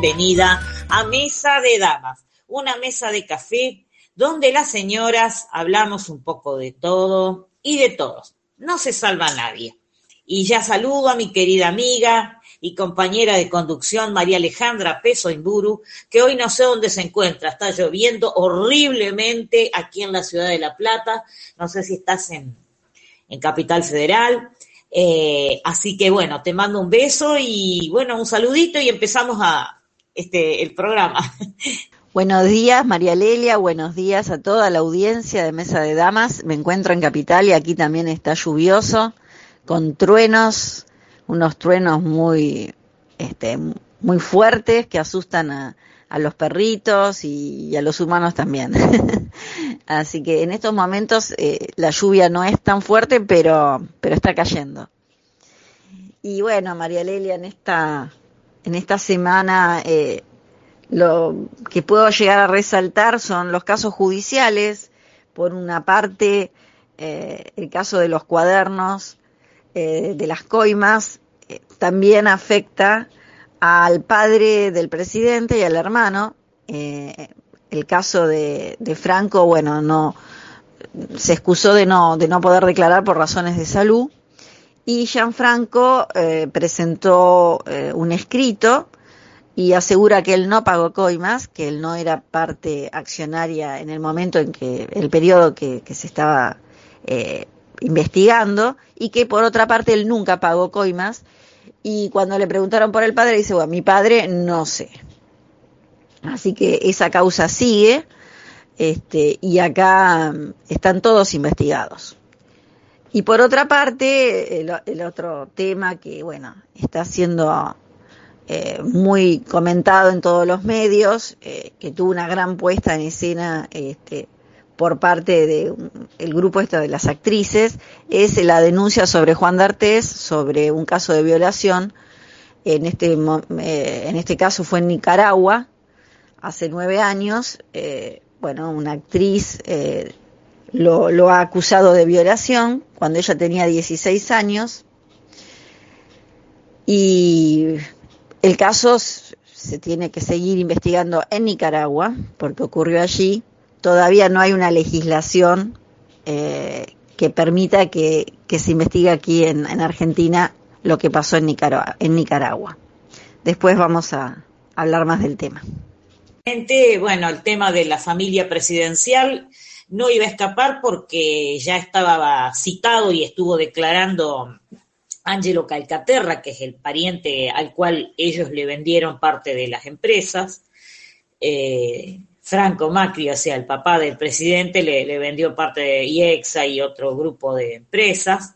bienvenida a Mesa de Damas, una mesa de café donde las señoras hablamos un poco de todo y de todos. No se salva nadie. Y ya saludo a mi querida amiga y compañera de conducción María Alejandra Peso Imburu, que hoy no sé dónde se encuentra, está lloviendo horriblemente aquí en la ciudad de La Plata, no sé si estás en, en Capital Federal, eh, así que bueno, te mando un beso y bueno, un saludito y empezamos a este el programa. Buenos días, María Lelia, buenos días a toda la audiencia de Mesa de Damas. Me encuentro en Capital y aquí también está lluvioso, con truenos, unos truenos muy, este, muy fuertes que asustan a, los perritos y, a los humanos también. Así que en estos momentos eh, la lluvia no es tan fuerte, pero, pero está cayendo. Y bueno, María Lelia, en esta, en esta semana eh, lo que puedo llegar a resaltar son los casos judiciales. Por una parte, eh, el caso de los cuadernos, de las coimas, también afecta al padre del presidente y al hermano. Eh, el caso de, Franco, bueno, no se excusó de no, de no poder declarar por razones de salud. Y Gianfranco eh, presentó eh, un escrito y asegura que él no pagó coimas, que él no era parte accionaria en el momento en que, el periodo que, que se estaba eh, investigando, y que por otra parte él nunca pagó coimas, y cuando le preguntaron por el padre, dice, bueno, mi padre no sé. Así que esa causa sigue este, y acá mm, están todos investigados. Y por otra parte, el, otro tema que, bueno, está siendo eh, muy comentado en todos los medios, eh, que tuvo una gran puesta en escena este, por parte del el grupo esto de las actrices es la denuncia sobre Juan D'Artés sobre un caso de violación. En este, eh, en este caso fue en Nicaragua, hace nueve años. Eh, bueno, una actriz eh, lo, lo, ha acusado de violación cuando ella tenía 16 años. Y el caso se tiene que seguir investigando en Nicaragua, porque ocurrió allí todavía no hay una legislación eh, que permita que, se investigue aquí en, Argentina lo que pasó en Nicaragua, en Nicaragua. Después vamos a hablar más del tema. Bueno, el tema de la familia presidencial no iba a escapar porque ya estaba citado y estuvo declarando Angelo Calcaterra, que es el pariente al cual ellos le vendieron parte de las empresas. Eh, Franco Macri, o sea, el papá del presidente, le, vendió parte de IEXA y otro grupo de empresas,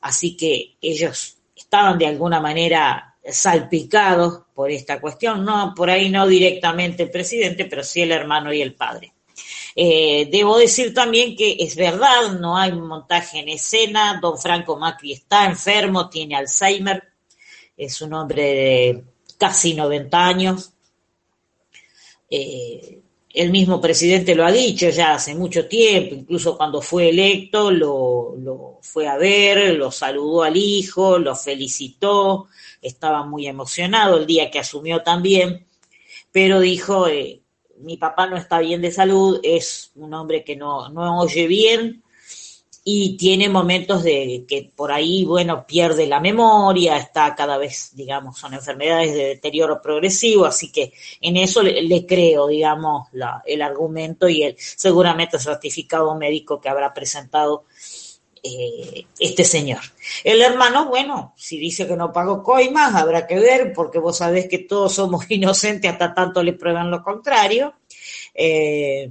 así que ellos estaban de alguna manera salpicados por esta cuestión, no por ahí no directamente el presidente, pero sí el hermano y el padre. Eh, debo decir también que es verdad, no hay montaje en escena, don Franco Macri está enfermo, tiene Alzheimer, es un hombre de casi 90 años, eh, el mismo presidente lo ha dicho ya hace mucho tiempo, incluso cuando fue electo lo, fue a ver, lo saludó al hijo, lo felicitó, estaba muy emocionado el día que asumió también, pero dijo, eh, mi papá no está bien de salud, es un hombre que no, no oye bien, y tiene momentos de que por ahí, bueno, pierde la memoria, está cada vez, digamos, son enfermedades de deterioro progresivo, así que en eso le, creo, digamos, la, el argumento y el seguramente certificado médico que habrá presentado eh, este señor. El hermano, bueno, si dice que no pagó coimas, habrá que ver, porque vos sabés que todos somos inocentes hasta tanto le prueban lo contrario. Eh,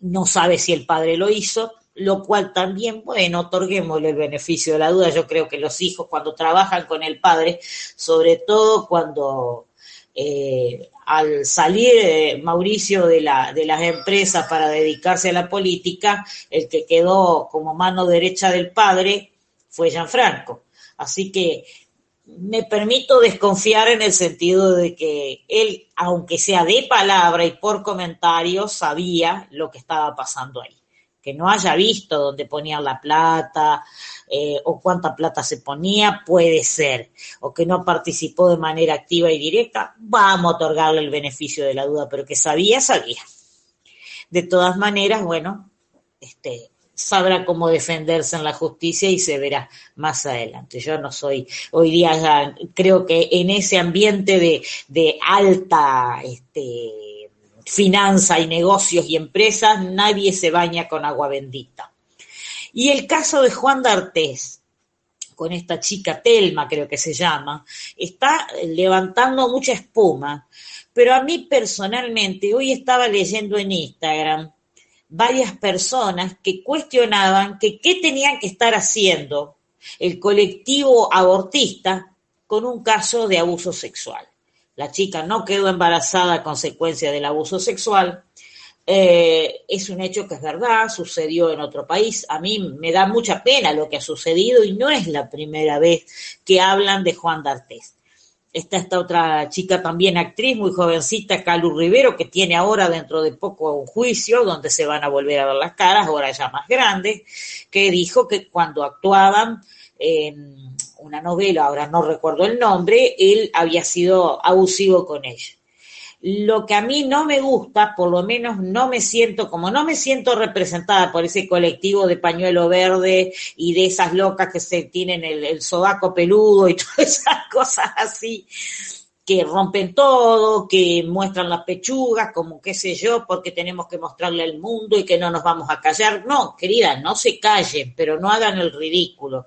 no sabe si el padre lo hizo, lo cual también, bueno, otorguémosle el beneficio de la duda. Yo creo que los hijos cuando trabajan con el padre, sobre todo cuando eh, al salir eh, Mauricio de, la, de las empresas para dedicarse a la política, el que quedó como mano derecha del padre fue Gianfranco. Así que me permito desconfiar en el sentido de que él, aunque sea de palabra y por comentarios, sabía lo que estaba pasando ahí que no haya visto dónde ponían la plata eh, o cuánta plata se ponía, puede ser, o que no participó de manera activa y directa, vamos a otorgarle el beneficio de la duda, pero que sabía, sabía. De todas maneras, bueno, este, sabrá cómo defenderse en la justicia y se verá más adelante. Yo no soy, hoy día creo que en ese ambiente de, de alta, este, finanza y negocios y empresas, nadie se baña con agua bendita. Y el caso de Juan D'Artés, con esta chica Telma, creo que se llama, está levantando mucha espuma. Pero a mí personalmente, hoy estaba leyendo en Instagram varias personas que cuestionaban que qué tenían que estar haciendo el colectivo abortista con un caso de abuso sexual la chica no quedó embarazada a consecuencia del abuso sexual. Eh, es un hecho que es verdad, sucedió en otro país. A mí me da mucha pena lo que ha sucedido y no es la primera vez que hablan de Juan D'Artés. Está esta otra chica también actriz, muy jovencita, Calu Rivero, que tiene ahora dentro de poco un juicio donde se van a volver a ver las caras, ahora ya más grandes, que dijo que cuando actuaban en una novela, ahora no recuerdo el nombre, él había sido abusivo con ella. Lo que a mí no me gusta, por lo menos no me siento, como no me siento representada por ese colectivo de pañuelo verde y de esas locas que se tienen el, el sobaco peludo y todas esas cosas así, que rompen todo, que muestran las pechugas, como qué sé yo, porque tenemos que mostrarle al mundo y que no nos vamos a callar. No, querida, no se callen, pero no hagan el ridículo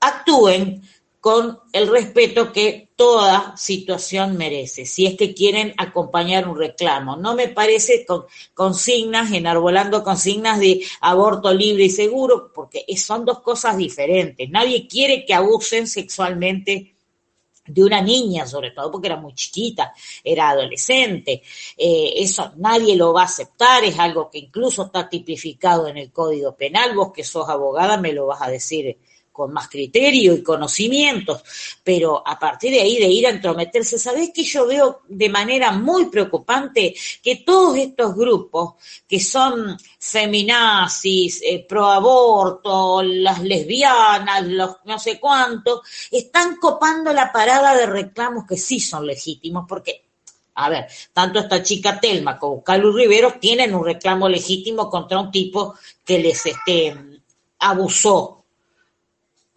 actúen con el respeto que toda situación merece, si es que quieren acompañar un reclamo. No me parece con consignas, enarbolando consignas de aborto libre y seguro, porque son dos cosas diferentes. Nadie quiere que abusen sexualmente de una niña, sobre todo porque era muy chiquita, era adolescente. Eh, eso nadie lo va a aceptar, es algo que incluso está tipificado en el Código Penal. Vos que sos abogada me lo vas a decir con más criterio y conocimientos, pero a partir de ahí de ir a entrometerse, ¿sabés que yo veo de manera muy preocupante que todos estos grupos que son feminazis, eh, pro aborto, las lesbianas, los no sé cuántos, están copando la parada de reclamos que sí son legítimos, porque a ver, tanto esta chica Telma como Carlos Riveros tienen un reclamo legítimo contra un tipo que les este, abusó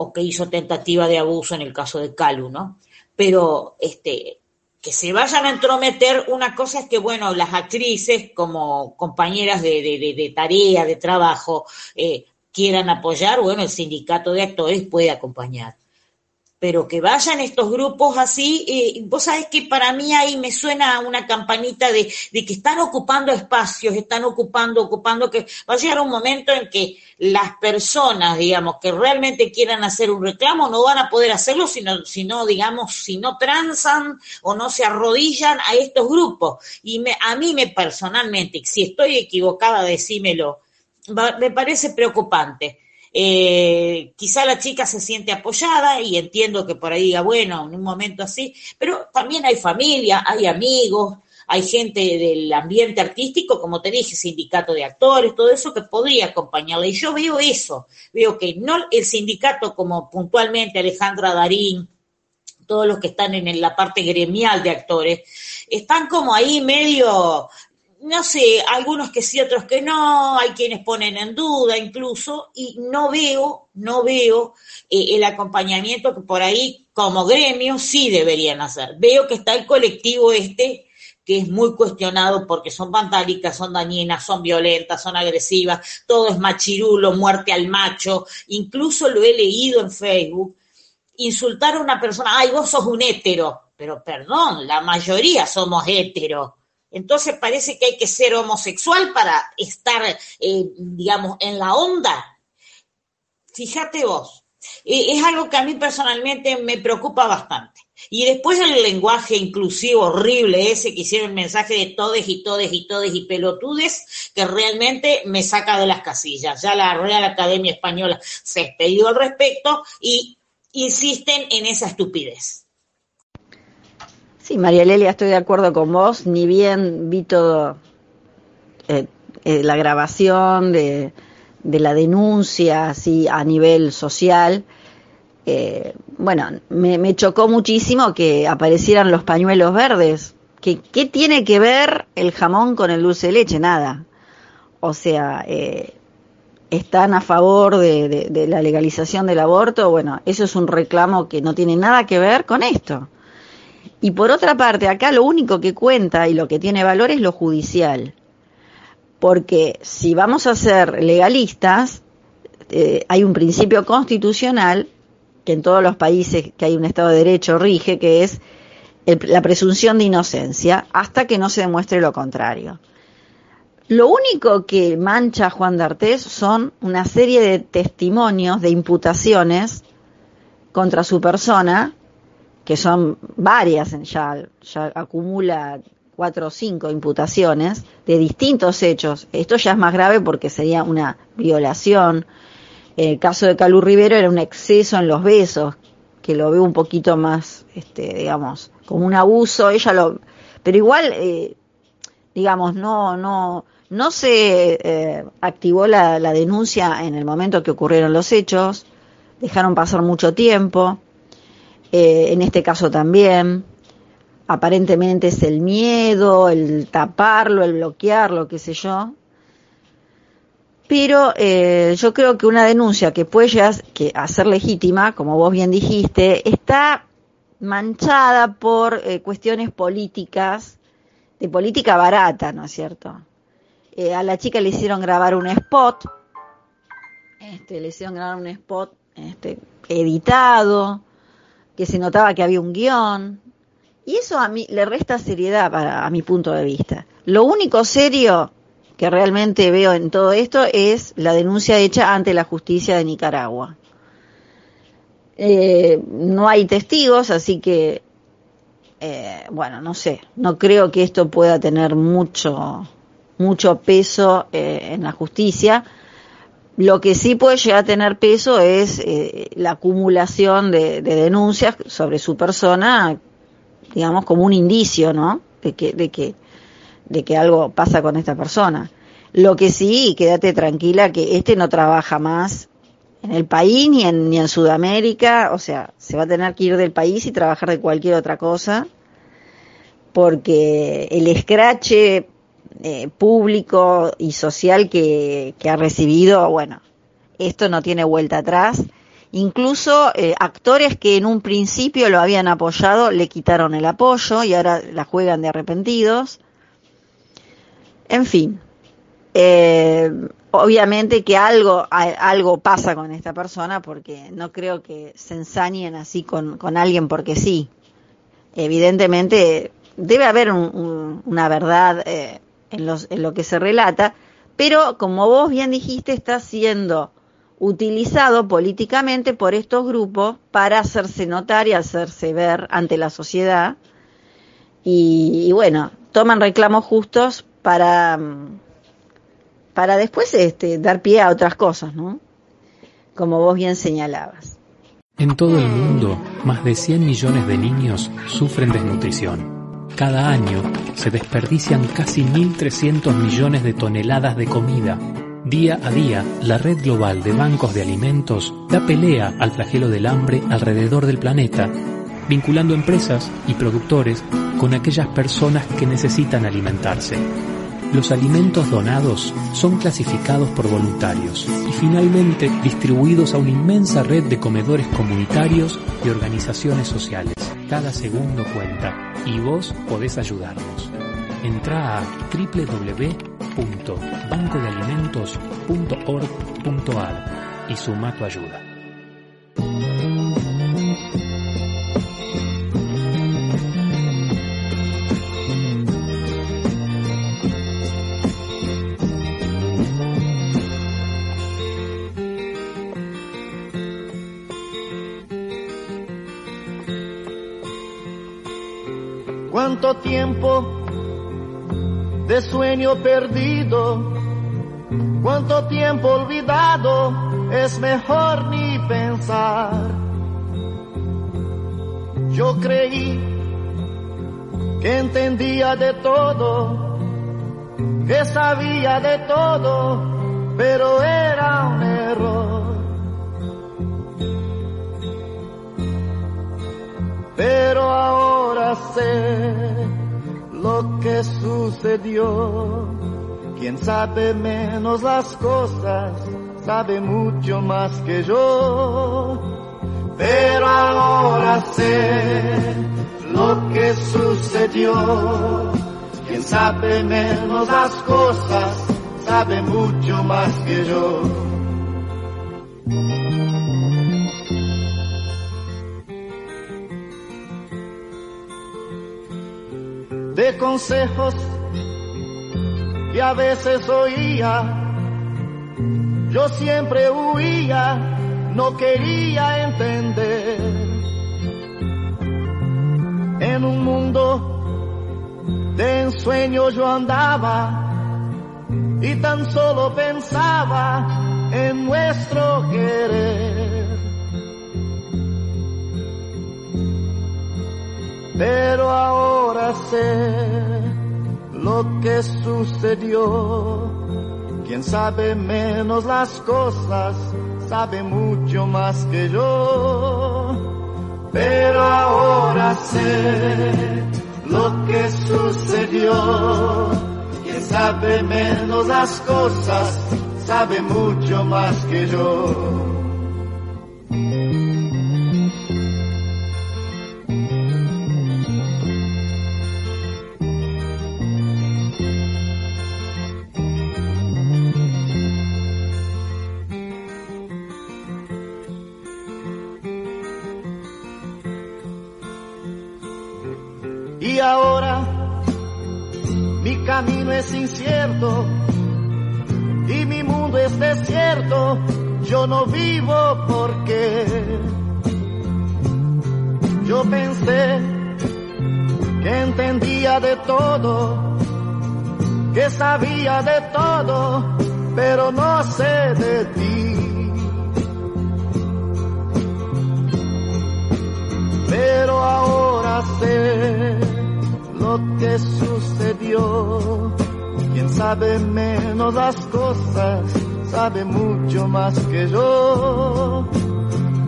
o que hizo tentativa de abuso en el caso de Calu, ¿no? Pero este, que se vayan a entrometer, una cosa es que, bueno, las actrices como compañeras de, de, tarea, de trabajo, eh, quieran apoyar, bueno, el sindicato de actores puede acompañar pero que vayan estos grupos así, eh, vos sabés que para mí ahí me suena una campanita de, de, que están ocupando espacios, están ocupando, ocupando, que va a llegar un momento en que las personas, digamos, que realmente quieran hacer un reclamo no van a poder hacerlo si no, digamos, si no transan o no se arrodillan a estos grupos. Y me, a mí me personalmente, si estoy equivocada, decímelo, me parece preocupante eh, quizá la chica se siente apoyada y entiendo que por ahí diga, bueno, en un momento así, pero también hay familia, hay amigos, hay gente del ambiente artístico, como te dije, sindicato de actores, todo eso que podría acompañarla. Y yo veo eso, veo que no el sindicato como puntualmente Alejandra Darín, todos los que están en la parte gremial de actores, están como ahí medio no sé, algunos que sí, otros que no, hay quienes ponen en duda incluso, y no veo, no veo eh, el acompañamiento que por ahí como gremio sí deberían hacer. Veo que está el colectivo este que es muy cuestionado porque son vandálicas, son dañinas, son violentas, son agresivas, todo es machirulo, muerte al macho, incluso lo he leído en Facebook, insultar a una persona, ay, vos sos un hétero, pero perdón, la mayoría somos héteros entonces parece que hay que ser homosexual para estar, eh, digamos, en la onda. Fíjate vos, eh, es algo que a mí personalmente me preocupa bastante. Y después el lenguaje inclusivo horrible ese que hicieron el mensaje de todes y todes y todes y pelotudes, que realmente me saca de las casillas. Ya la Real Academia Española se ha expedido al respecto y insisten en esa estupidez. Sí, María Lelia, estoy de acuerdo con vos. Ni bien vi todo, eh, eh, la grabación de, de, la denuncia así a nivel social. Eh, bueno, me, chocó muchísimo que aparecieran los pañuelos verdes. ¿Qué, ¿Qué tiene que ver el jamón con el dulce de leche? Nada. O sea, eh, están a favor de, de, la legalización del aborto. Bueno, eso es un reclamo que no tiene nada que ver con esto. Y por otra parte, acá lo único que cuenta y lo que tiene valor es lo judicial porque si vamos a ser legalistas, eh, hay un principio constitucional que en todos los países que hay un Estado de Derecho rige, que es la presunción de inocencia, hasta que no se demuestre lo contrario. Lo único que mancha a Juan D'Artés son una serie de testimonios, de imputaciones contra su persona, que son varias, ya, ya acumula cuatro o cinco imputaciones de distintos hechos. Esto ya es más grave porque sería una violación. El caso de Calú Rivero era un exceso en los besos, que lo veo un poquito más, este, digamos, como un abuso. Ella lo, pero igual, eh, digamos, no, no, no se eh, activó la, la denuncia en el momento que ocurrieron los hechos. Dejaron pasar mucho tiempo. Eh, en este caso también aparentemente es el miedo, el taparlo, el bloquearlo, qué sé yo. Pero eh, yo creo que una denuncia que puede llegar que a ser legítima, como vos bien dijiste, está manchada por eh, cuestiones políticas, de política barata, ¿no es cierto? A la chica le hicieron grabar un spot, este, le hicieron grabar un spot este, editado, que se notaba que había un guion, y eso a mí le resta seriedad para, a mi punto de vista. Lo único serio que realmente veo en todo esto es la denuncia hecha ante la justicia de Nicaragua. Eh, no hay testigos, así que, eh, bueno, no sé, no creo que esto pueda tener mucho, mucho peso eh, en la justicia. Lo que sí puede llegar a tener peso es eh, la acumulación de, de denuncias sobre su persona digamos, como un indicio, ¿no? De que, de que, de que algo pasa con esta persona. Lo que sí, quédate tranquila que este no trabaja más en el país ni en, ni en Sudamérica, o sea, se va a tener que ir del país y trabajar de cualquier otra cosa, porque el escrache eh, público y social que, ha recibido, bueno, esto no tiene vuelta atrás Incluso eh, actores que en un principio lo habían apoyado le quitaron el apoyo y ahora la juegan de arrepentidos. En fin, eh, obviamente que algo, algo pasa con esta persona porque no creo que se ensañen así con, con alguien porque sí. Evidentemente debe haber un, una verdad eh, en, los, en lo que se relata, pero como vos bien dijiste, está siendo utilizado políticamente por estos grupos para hacerse notar y hacerse ver ante la sociedad. Y, y bueno, toman reclamos justos para, para después este, dar pie a otras cosas, ¿no? Como vos bien señalabas. En todo el mundo, más de 100 millones de niños sufren desnutrición. Cada año se desperdician casi 1.300 millones de toneladas de comida Día a día, la red global de bancos de alimentos da pelea al flagelo del hambre alrededor del planeta, vinculando empresas y productores con aquellas personas que necesitan alimentarse. Los alimentos donados son clasificados por voluntarios y finalmente distribuidos a una inmensa red de comedores comunitarios y organizaciones sociales. Cada segundo cuenta y vos podés ayudarnos. Entra a www www.bancodealimentos.org.ar y suma tu ayuda. Tiempo de sueño perdido. Cuánto tiempo olvidado, es mejor ni pensar. Yo creí que entendía de todo, que sabía de todo, pero era un error. Pero ahora sé lo que sucedió. Quien sabe menos las cosas, sabe mucho más que yo. Pero ahora sé lo que sucedió. Quien sabe menos las cosas, sabe mucho más que yo. De consejos que a veces oía, yo siempre huía, no quería entender. En un mundo de ensueño yo andaba y tan solo pensaba en nuestro querer. Pero ahora lo que sucedió. Quien sabe menos las cosas, sabe mucho más que yo. Pero ahora sé lo que sucedió. Quien sabe menos las cosas, sabe mucho más que yo. Es incierto y mi mundo es desierto. Yo no vivo porque yo pensé que entendía de todo, que sabía de todo, pero no sé de ti. Pero ahora sé lo que sucedió. Quien sabe menos las cosas, sabe mucho más que yo.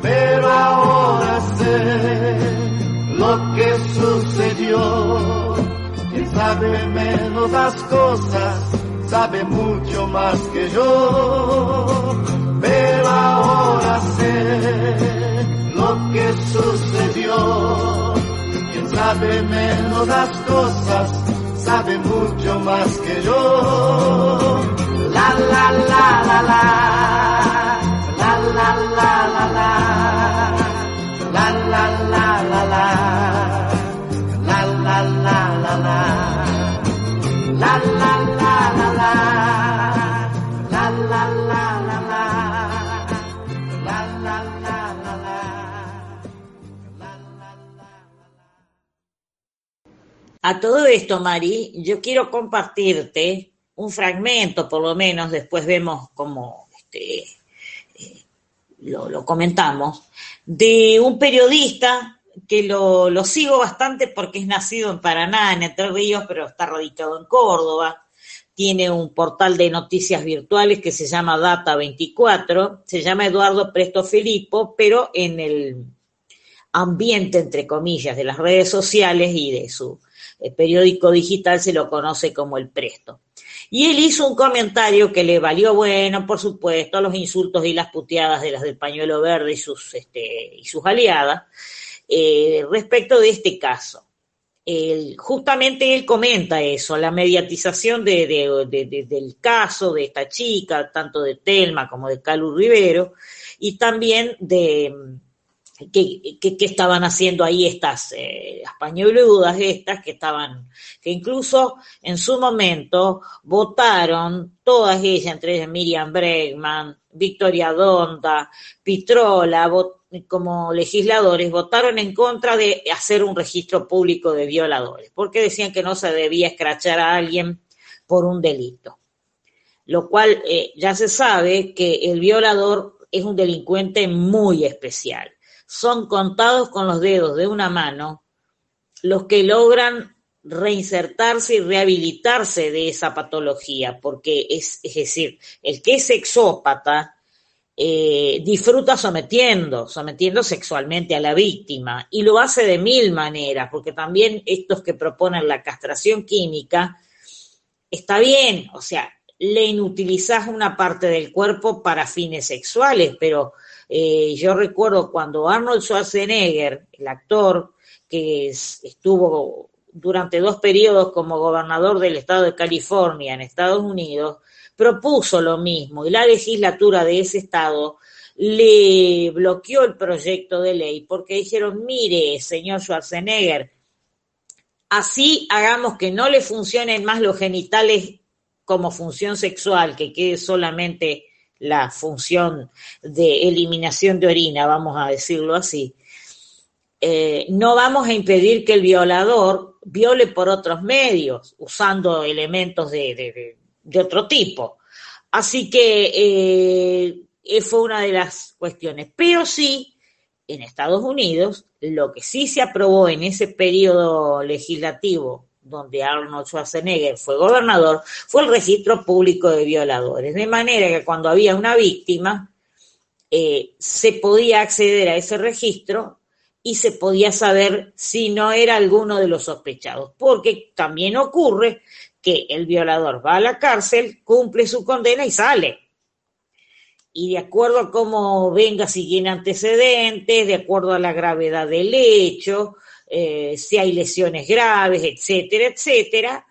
Pero ahora sé lo que sucedió. Quien sabe menos las cosas, sabe mucho más que yo. Pero ahora sé lo que sucedió. Quien sabe menos las cosas, sabe mucho más que yo. La la la la la, la la la la la, la la la A todo esto, Mari, yo quiero compartirte un fragmento, por lo menos, después vemos cómo este, eh, lo, comentamos, de un periodista que lo, lo sigo bastante porque es nacido en Paraná, en Entre Ríos, pero está radicado en Córdoba. Tiene un portal de noticias virtuales que se llama Data24, se llama Eduardo Presto Filippo, pero en el ambiente, entre comillas, de las redes sociales y de su eh, periódico digital se lo conoce como el Presto. Y él hizo un comentario que le valió, bueno, por supuesto, a los insultos y las puteadas de las del pañuelo verde y sus, este, y sus aliadas, eh, respecto de este caso. Justamente él comenta eso, la mediatización de, de, de, del caso de esta chica, tanto de Telma como de Calu Rivero, y también de que, que, que estaban haciendo ahí estas eh, las pañueludas estas que estaban, que incluso en su momento votaron todas ellas, entre ellas Miriam Bregman, Victoria Donda, Pitrola, como legisladores votaron en contra de hacer un registro público de violadores, porque decían que no se debía escrachar a alguien por un delito. Lo cual eh, ya se sabe que el violador es un delincuente muy especial. Son contados con los dedos de una mano los que logran reinsertarse y rehabilitarse de esa patología, porque es, es decir, el que es sexópata eh, disfruta sometiendo, sometiendo sexualmente a la víctima y lo hace de mil maneras, porque también estos que proponen la castración química, está bien, o sea, le inutilizas una parte del cuerpo para fines sexuales, pero eh, yo recuerdo cuando Arnold Schwarzenegger, el actor que estuvo durante dos periodos como gobernador del estado de California en Estados Unidos, propuso lo mismo y la legislatura de ese estado le bloqueó el proyecto de ley porque dijeron, mire, señor Schwarzenegger, así hagamos que no le funcionen más los genitales como función sexual, que quede solamente la función de eliminación de orina, vamos a decirlo así. Eh, no vamos a impedir que el violador viole por otros medios, usando elementos de, de otro tipo. Así que eh, fue una de las cuestiones. Pero sí, en Estados Unidos, lo que sí se aprobó en ese periodo legislativo donde Arnold Schwarzenegger fue gobernador, fue el registro público de violadores. De manera que cuando había una víctima, eh, se podía acceder a ese registro y se podía saber si no era alguno de los sospechados. Porque también ocurre que el violador va a la cárcel, cumple su condena y sale. Y de acuerdo a cómo venga, si tiene antecedentes, de acuerdo a la gravedad del hecho, eh, si hay lesiones graves, etcétera, etcétera,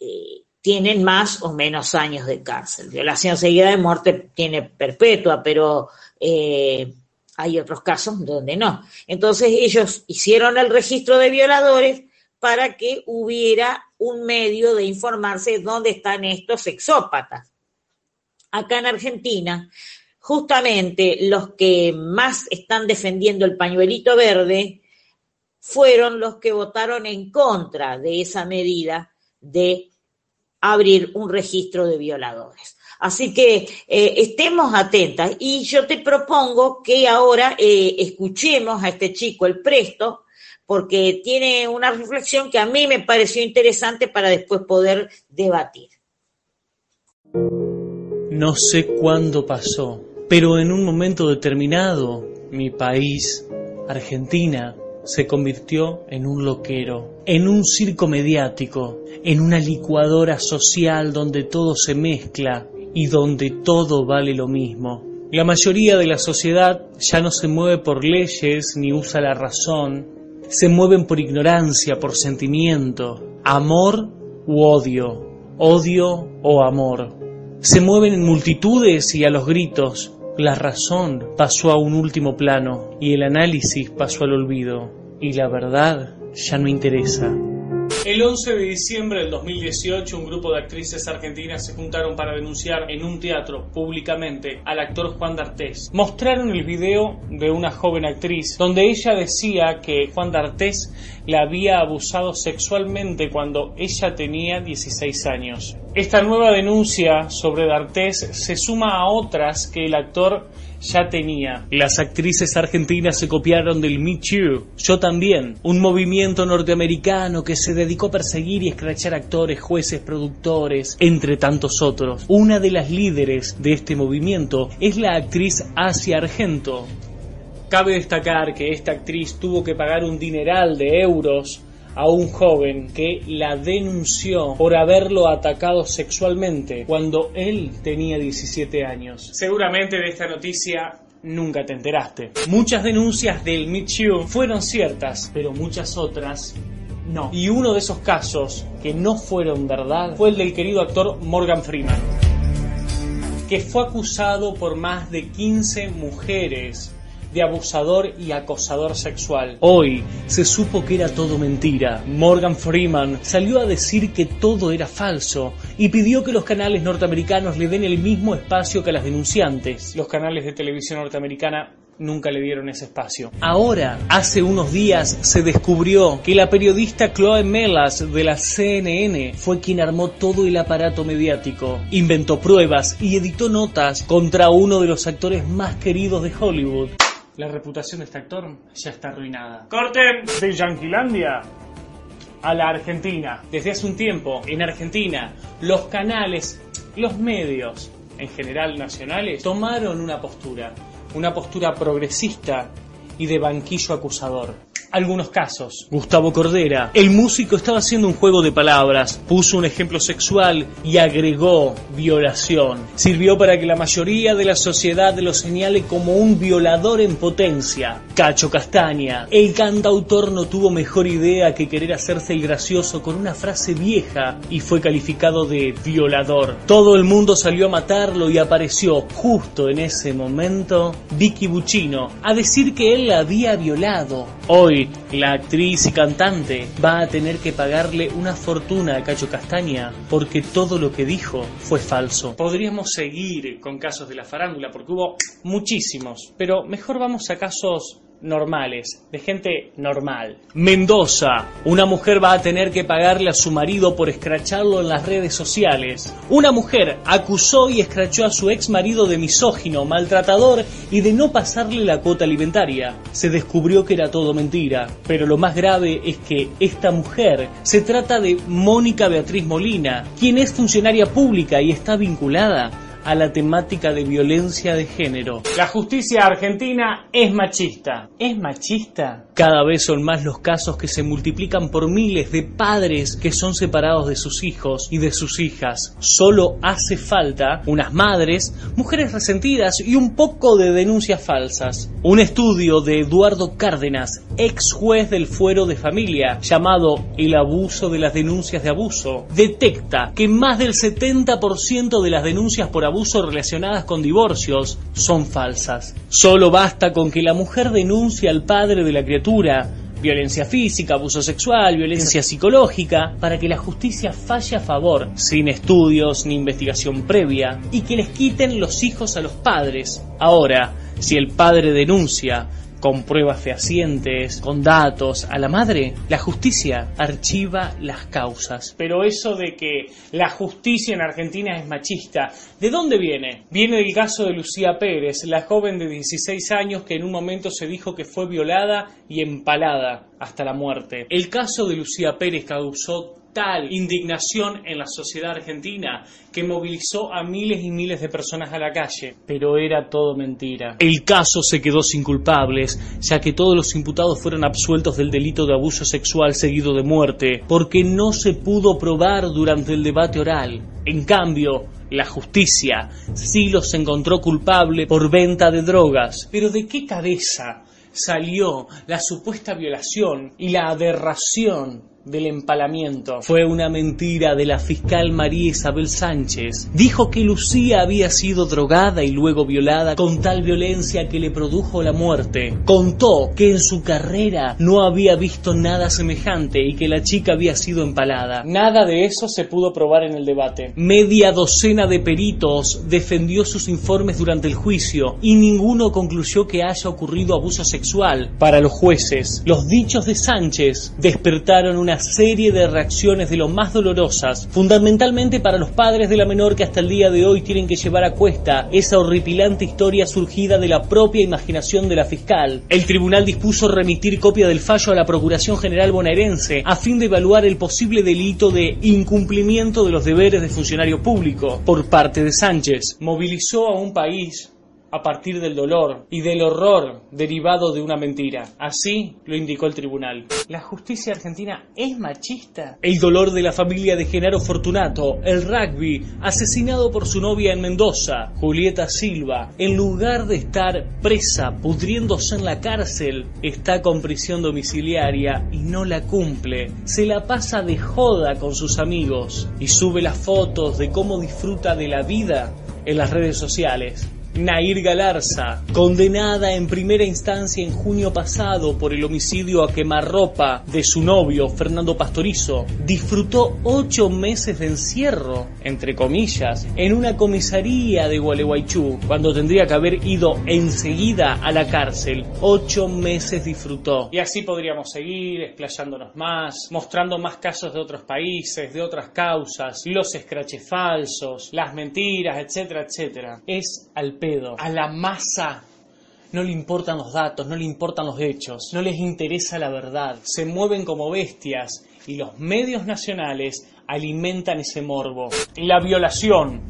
eh, tienen más o menos años de cárcel. Violación seguida de muerte tiene perpetua, pero eh, hay otros casos donde no. Entonces ellos hicieron el registro de violadores para que hubiera un medio de informarse dónde están estos exópatas. Acá en Argentina, justamente los que más están defendiendo el pañuelito verde fueron los que votaron en contra de esa medida de abrir un registro de violadores. Así que eh, estemos atentas y yo te propongo que ahora eh, escuchemos a este chico, el Presto, porque tiene una reflexión que a mí me pareció interesante para después poder debatir. No sé cuándo pasó, pero en un momento determinado, mi país, Argentina, se convirtió en un loquero, en un circo mediático, en una licuadora social donde todo se mezcla y donde todo vale lo mismo. La mayoría de la sociedad ya no se mueve por leyes ni usa la razón, se mueven por ignorancia, por sentimiento, amor u odio, odio o amor. Se mueven en multitudes y a los gritos. La razón pasó a un último plano y el análisis pasó al olvido y la verdad ya no interesa. El 11 de diciembre del 2018, un grupo de actrices argentinas se juntaron para denunciar en un teatro públicamente al actor Juan D'Artés. Mostraron el video de una joven actriz donde ella decía que Juan D'Artés la había abusado sexualmente cuando ella tenía 16 años. Esta nueva denuncia sobre D'Artés se suma a otras que el actor ya tenía. Las actrices argentinas se copiaron del Me Too. Yo también. Un movimiento norteamericano que se dedicó a perseguir y escrachar actores, jueces, productores, entre tantos otros. Una de las líderes de este movimiento es la actriz Asia Argento. Cabe destacar que esta actriz tuvo que pagar un dineral de euros a un joven que la denunció por haberlo atacado sexualmente cuando él tenía 17 años. Seguramente de esta noticia nunca te enteraste. Muchas denuncias del Me fueron ciertas, pero muchas otras no. Y uno de esos casos que no fueron verdad fue el del querido actor Morgan Freeman, que fue acusado por más de 15 mujeres de abusador y acosador sexual. Hoy se supo que era todo mentira. Morgan Freeman salió a decir que todo era falso y pidió que los canales norteamericanos le den el mismo espacio que a las denunciantes. Los canales de televisión norteamericana nunca le dieron ese espacio. Ahora, hace unos días se descubrió que la periodista Chloe Melas de la CNN fue quien armó todo el aparato mediático, inventó pruebas y editó notas contra uno de los actores más queridos de Hollywood. La reputación de este actor ya está arruinada. ¡Corten! De Yanquilandia. a la Argentina. Desde hace un tiempo, en Argentina, los canales, los medios, en general nacionales, tomaron una postura, una postura progresista y de banquillo acusador algunos casos. Gustavo Cordera, el músico estaba haciendo un juego de palabras, puso un ejemplo sexual y agregó violación. Sirvió para que la mayoría de la sociedad lo señale como un violador en potencia. Cacho Castaña, el cantautor no tuvo mejor idea que querer hacerse el gracioso con una frase vieja y fue calificado de violador. Todo el mundo salió a matarlo y apareció justo en ese momento Vicky Buccino a decir que él la había violado. Hoy la actriz y cantante va a tener que pagarle una fortuna a Cacho Castaña porque todo lo que dijo fue falso. Podríamos seguir con casos de la farándula porque hubo muchísimos, pero mejor vamos a casos normales, de gente normal. Mendoza, una mujer va a tener que pagarle a su marido por escracharlo en las redes sociales. Una mujer acusó y escrachó a su ex marido de misógino, maltratador y de no pasarle la cuota alimentaria. Se descubrió que era todo mentira, pero lo más grave es que esta mujer se trata de Mónica Beatriz Molina, quien es funcionaria pública y está vinculada a la temática de violencia de género. La justicia argentina es machista. ¿Es machista? Cada vez son más los casos que se multiplican por miles de padres que son separados de sus hijos y de sus hijas. Solo hace falta unas madres, mujeres resentidas y un poco de denuncias falsas. Un estudio de Eduardo Cárdenas, ex juez del fuero de familia, llamado El abuso de las denuncias de abuso, detecta que más del 70% de las denuncias por abuso relacionadas con divorcios son falsas. Solo basta con que la mujer denuncie al padre de la criatura violencia física, abuso sexual, violencia psicológica, para que la justicia falle a favor, sin estudios ni investigación previa, y que les quiten los hijos a los padres. Ahora, si el padre denuncia, con pruebas fehacientes, con datos, a la madre, la justicia archiva las causas. Pero eso de que la justicia en Argentina es machista, ¿de dónde viene? Viene del caso de Lucía Pérez, la joven de 16 años que en un momento se dijo que fue violada y empalada hasta la muerte. El caso de Lucía Pérez causó tal indignación en la sociedad argentina que movilizó a miles y miles de personas a la calle. Pero era todo mentira. El caso se quedó sin culpables, ya que todos los imputados fueron absueltos del delito de abuso sexual seguido de muerte, porque no se pudo probar durante el debate oral. En cambio, la justicia sí los encontró culpable por venta de drogas. Pero ¿de qué cabeza salió la supuesta violación y la aberración del empalamiento. Fue una mentira de la fiscal María Isabel Sánchez. Dijo que Lucía había sido drogada y luego violada con tal violencia que le produjo la muerte. Contó que en su carrera no había visto nada semejante y que la chica había sido empalada. Nada de eso se pudo probar en el debate. Media docena de peritos defendió sus informes durante el juicio y ninguno concluyó que haya ocurrido abuso sexual. Para los jueces, los dichos de Sánchez despertaron una serie de reacciones de lo más dolorosas, fundamentalmente para los padres de la menor que hasta el día de hoy tienen que llevar a cuesta esa horripilante historia surgida de la propia imaginación de la fiscal. El tribunal dispuso remitir copia del fallo a la Procuración General bonaerense a fin de evaluar el posible delito de incumplimiento de los deberes de funcionario público por parte de Sánchez. Movilizó a un país a partir del dolor y del horror derivado de una mentira. Así lo indicó el tribunal. ¿La justicia argentina es machista? El dolor de la familia de Genaro Fortunato, el rugby, asesinado por su novia en Mendoza, Julieta Silva, en lugar de estar presa, pudriéndose en la cárcel, está con prisión domiciliaria y no la cumple. Se la pasa de joda con sus amigos y sube las fotos de cómo disfruta de la vida en las redes sociales. Nair Galarza, condenada en primera instancia en junio pasado por el homicidio a quemarropa de su novio Fernando Pastorizo, disfrutó ocho meses de encierro, entre comillas, en una comisaría de Gualeguaychú, cuando tendría que haber ido enseguida a la cárcel. Ocho meses disfrutó. Y así podríamos seguir explayándonos más, mostrando más casos de otros países, de otras causas, los escraches falsos, las mentiras, etcétera, etcétera. Es al pedo. A la masa no le importan los datos, no le importan los hechos, no les interesa la verdad. Se mueven como bestias y los medios nacionales alimentan ese morbo. La violación,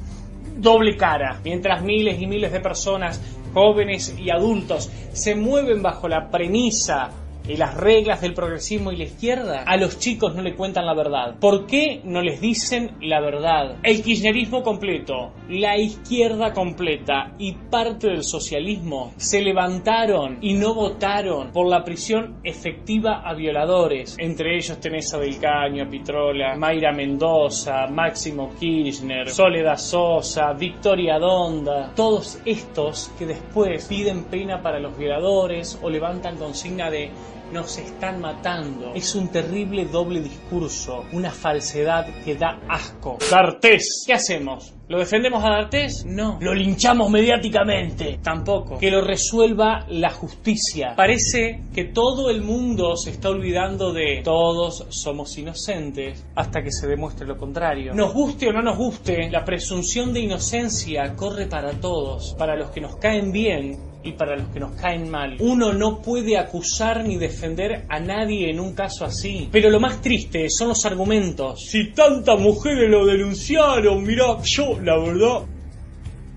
doble cara, mientras miles y miles de personas, jóvenes y adultos, se mueven bajo la premisa y las reglas del progresismo y la izquierda, a los chicos no le cuentan la verdad. ¿Por qué no les dicen la verdad? El kirchnerismo completo, la izquierda completa y parte del socialismo se levantaron y no votaron por la prisión efectiva a violadores. Entre ellos tenés a Del Caño, Pitrola, Mayra Mendoza, Máximo Kirchner, Soledad Sosa, Victoria Donda, todos estos que después piden pena para los violadores o levantan consigna de nos están matando. Es un terrible doble discurso, una falsedad que da asco. D'Artés, ¿qué hacemos? ¿Lo defendemos a D'Artés? No. ¿Lo linchamos mediáticamente? Tampoco. Que lo resuelva la justicia. Parece que todo el mundo se está olvidando de todos somos inocentes hasta que se demuestre lo contrario. Nos guste o no nos guste, la presunción de inocencia corre para todos, para los que nos caen bien y para los que nos caen mal. Uno no puede acusar ni defender a nadie en un caso así. Pero lo más triste son los argumentos. Si tantas mujeres lo denunciaron, mirá, yo la verdad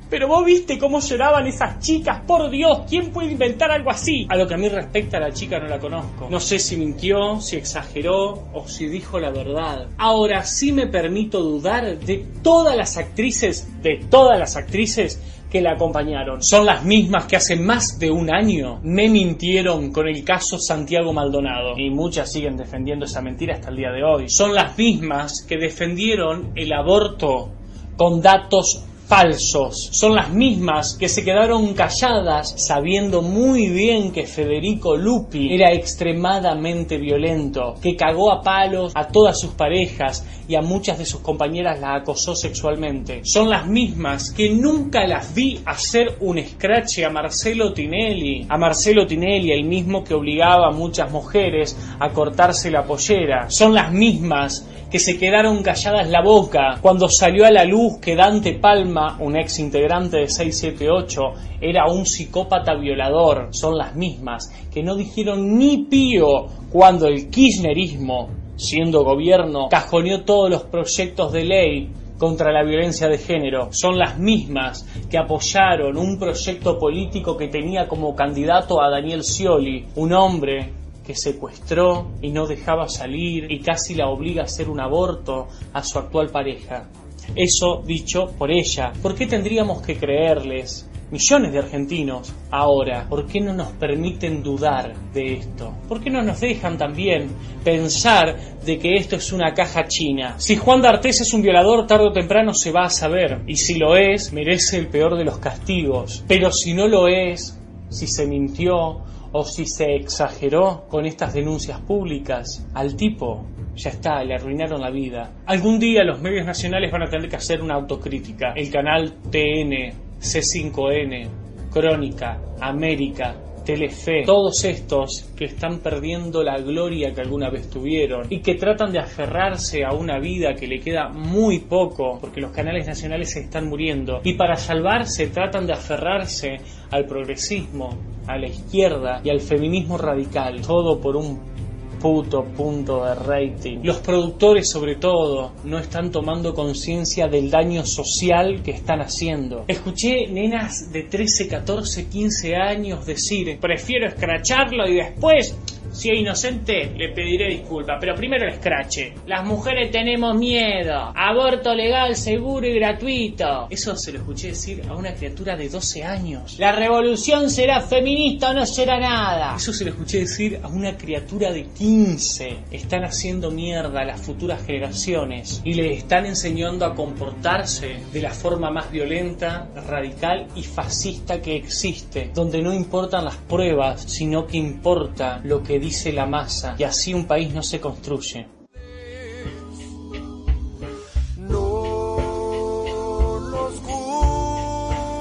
pero vos viste cómo lloraban esas chicas, por Dios, ¿quién puede inventar algo así? A lo que a mí respecta, la chica no la conozco. No sé si mintió, si exageró o si dijo la verdad. Ahora sí me permito dudar de todas las actrices, de todas las actrices que la acompañaron. Son las mismas que hace más de un año me mintieron con el caso Santiago Maldonado. Y muchas siguen defendiendo esa mentira hasta el día de hoy. Son las mismas que defendieron el aborto con datos falsos. Son las mismas que se quedaron calladas sabiendo muy bien que Federico Lupi era extremadamente violento, que cagó a palos a todas sus parejas y a muchas de sus compañeras las acosó sexualmente. Son las mismas que nunca las vi hacer un scratch a Marcelo Tinelli. A Marcelo Tinelli, el mismo que obligaba a muchas mujeres a cortarse la pollera. Son las mismas que se quedaron calladas la boca cuando salió a la luz que Dante Palma, un ex integrante de 678, era un psicópata violador. Son las mismas que no dijeron ni pío cuando el kirchnerismo, siendo gobierno, cajoneó todos los proyectos de ley contra la violencia de género. Son las mismas que apoyaron un proyecto político que tenía como candidato a Daniel Scioli, un hombre que secuestró y no dejaba salir y casi la obliga a hacer un aborto a su actual pareja. Eso dicho por ella. ¿Por qué tendríamos que creerles? Millones de argentinos ahora, ¿por qué no nos permiten dudar de esto? ¿Por qué no nos dejan también pensar de que esto es una caja china? Si Juan D'Artés es un violador, tarde o temprano se va a saber. Y si lo es, merece el peor de los castigos. Pero si no lo es, si se mintió o si se exageró con estas denuncias públicas al tipo, ya está, le arruinaron la vida. Algún día los medios nacionales van a tener que hacer una autocrítica. El canal TN, C5N, Crónica, América, Telefe, todos estos que están perdiendo la gloria que alguna vez tuvieron y que tratan de aferrarse a una vida que le queda muy poco porque los canales nacionales se están muriendo y para salvarse tratan de aferrarse al progresismo, a la izquierda y al feminismo radical, todo por un puto punto de rating. Los productores sobre todo no están tomando conciencia del daño social que están haciendo. Escuché nenas de 13, 14, 15 años decir, prefiero escracharlo y después si es inocente, le pediré disculpas, pero primero el escrache. Las mujeres tenemos miedo. Aborto legal, seguro y gratuito. Eso se lo escuché decir a una criatura de 12 años. La revolución será feminista o no será nada. Eso se lo escuché decir a una criatura de 15. Están haciendo mierda a las futuras generaciones y le están enseñando a comportarse de la forma más violenta, radical y fascista que existe, donde no importan las pruebas, sino que importa lo que dice la masa y así un país no se construye. No nos culpe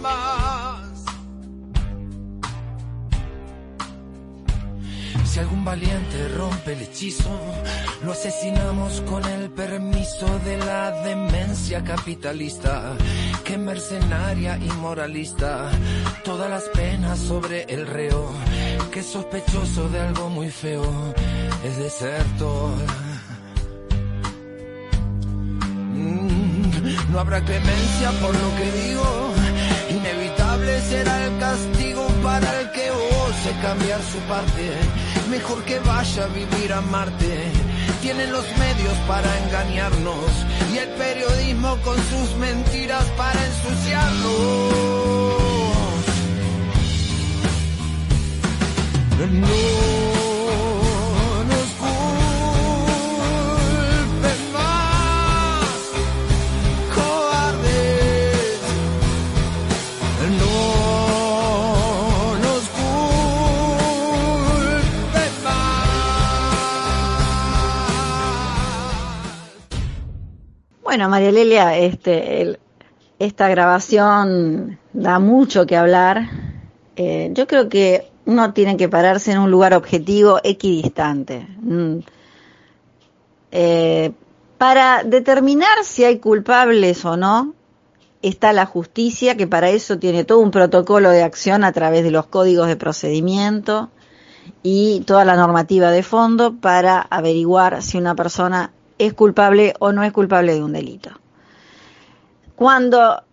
más. Si algún valiente rompe el hechizo, lo asesinamos con el permiso de la demencia capitalista, que mercenaria y moralista, todas las penas sobre el reo que sospechoso de algo muy feo, es desertor. Mm, no habrá clemencia por lo que digo, inevitable será el castigo para el que ose cambiar su parte. Mejor que vaya a vivir a Marte. Tienen los medios para engañarnos y el periodismo con sus mentiras para ensuciarnos. Bueno, María Lelia, este, esta grabación da mucho que hablar. Eh, yo creo que uno tiene que pararse en un lugar objetivo, equidistante. Mm. Eh, para determinar si hay culpables o no, está la justicia, que para eso tiene todo un protocolo de acción a través de los códigos de procedimiento y toda la normativa de fondo para averiguar si una persona es culpable o no es culpable de un delito. Cuando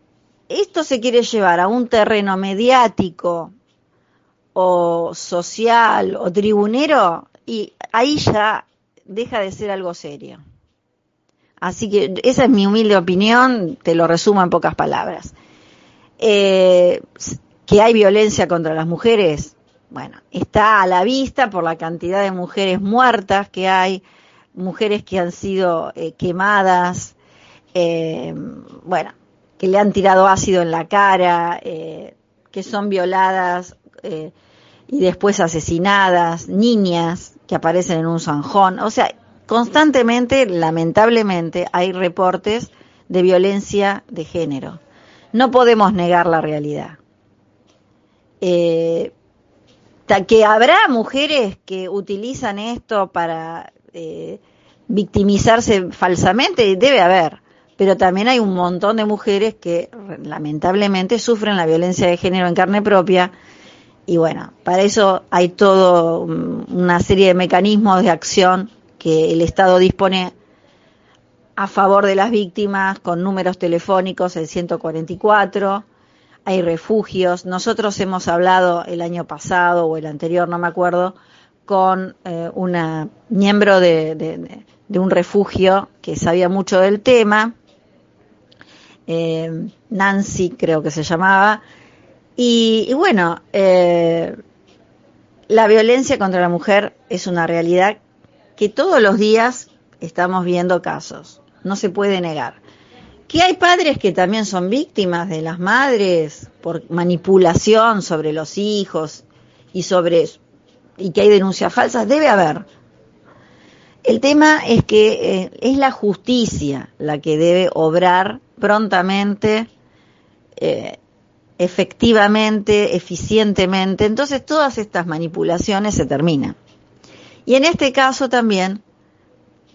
esto se quiere llevar a un terreno mediático o social o tribunero, y ahí ya deja de ser algo serio. Así que esa es mi humilde opinión, te lo resumo en pocas palabras. Eh, que hay violencia contra las mujeres, bueno, está a la vista por la cantidad de mujeres muertas que hay, mujeres que han sido eh, quemadas, eh, bueno, que le han tirado ácido en la cara, eh, que son violadas eh, y después asesinadas, niñas que aparecen en un zanjón, o sea, constantemente, lamentablemente, hay reportes de violencia de género. No podemos negar la realidad. Eh, que habrá mujeres que utilizan esto para eh, victimizarse falsamente, debe haber, pero también hay un montón de mujeres que lamentablemente sufren la violencia de género en carne propia y bueno, para eso hay todo mm, una serie de mecanismos de acción que el Estado dispone a favor de las víctimas con números telefónicos, el 144, hay refugios. Nosotros hemos hablado el año pasado o el anterior, no me acuerdo, con eh, una miembro de un refugio que sabía mucho del tema, eh, Nancy creo que se llamaba, y, bueno, eh, la violencia contra la mujer es una realidad que todos los días estamos viendo casos, no se puede negar. Que hay padres que también son víctimas de las madres por manipulación sobre los hijos y sobre y que hay denuncias falsas, debe haber. El tema es que eh, es la justicia la que debe obrar prontamente, eh, efectivamente, eficientemente. Entonces todas estas manipulaciones se terminan. Y en este caso también,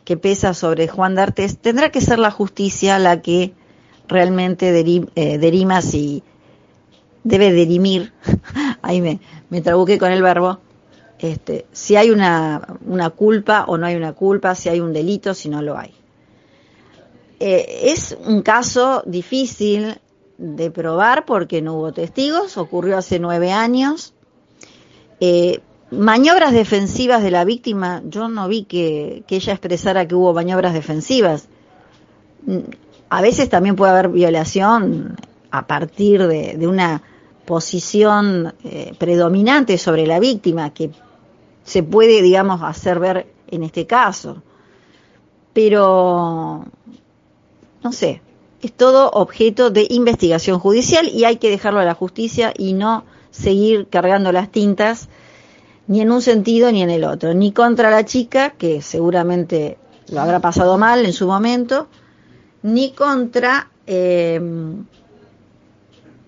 que pesa sobre Juan D'Artes, tendrá que ser la justicia la que realmente eh, derima si debe derimir, ahí me, me trabuqué con el verbo, este, si hay una, una culpa o no hay una culpa, si hay un delito, si no lo hay. Eh, es un caso difícil de probar porque no hubo testigos, ocurrió hace nueve años. Eh, maniobras defensivas de la víctima, yo no vi que, que ella expresara que hubo maniobras defensivas. Mm, A veces también puede haber violación a partir de, de una posición eh, predominante sobre la víctima que se puede, digamos, hacer ver en este caso. Pero, no sé, es todo objeto de investigación judicial y hay que dejarlo a la justicia y no seguir cargando las tintas ni en un sentido ni en el otro, ni contra la chica, que seguramente lo habrá pasado mal en su momento, ni contra eh,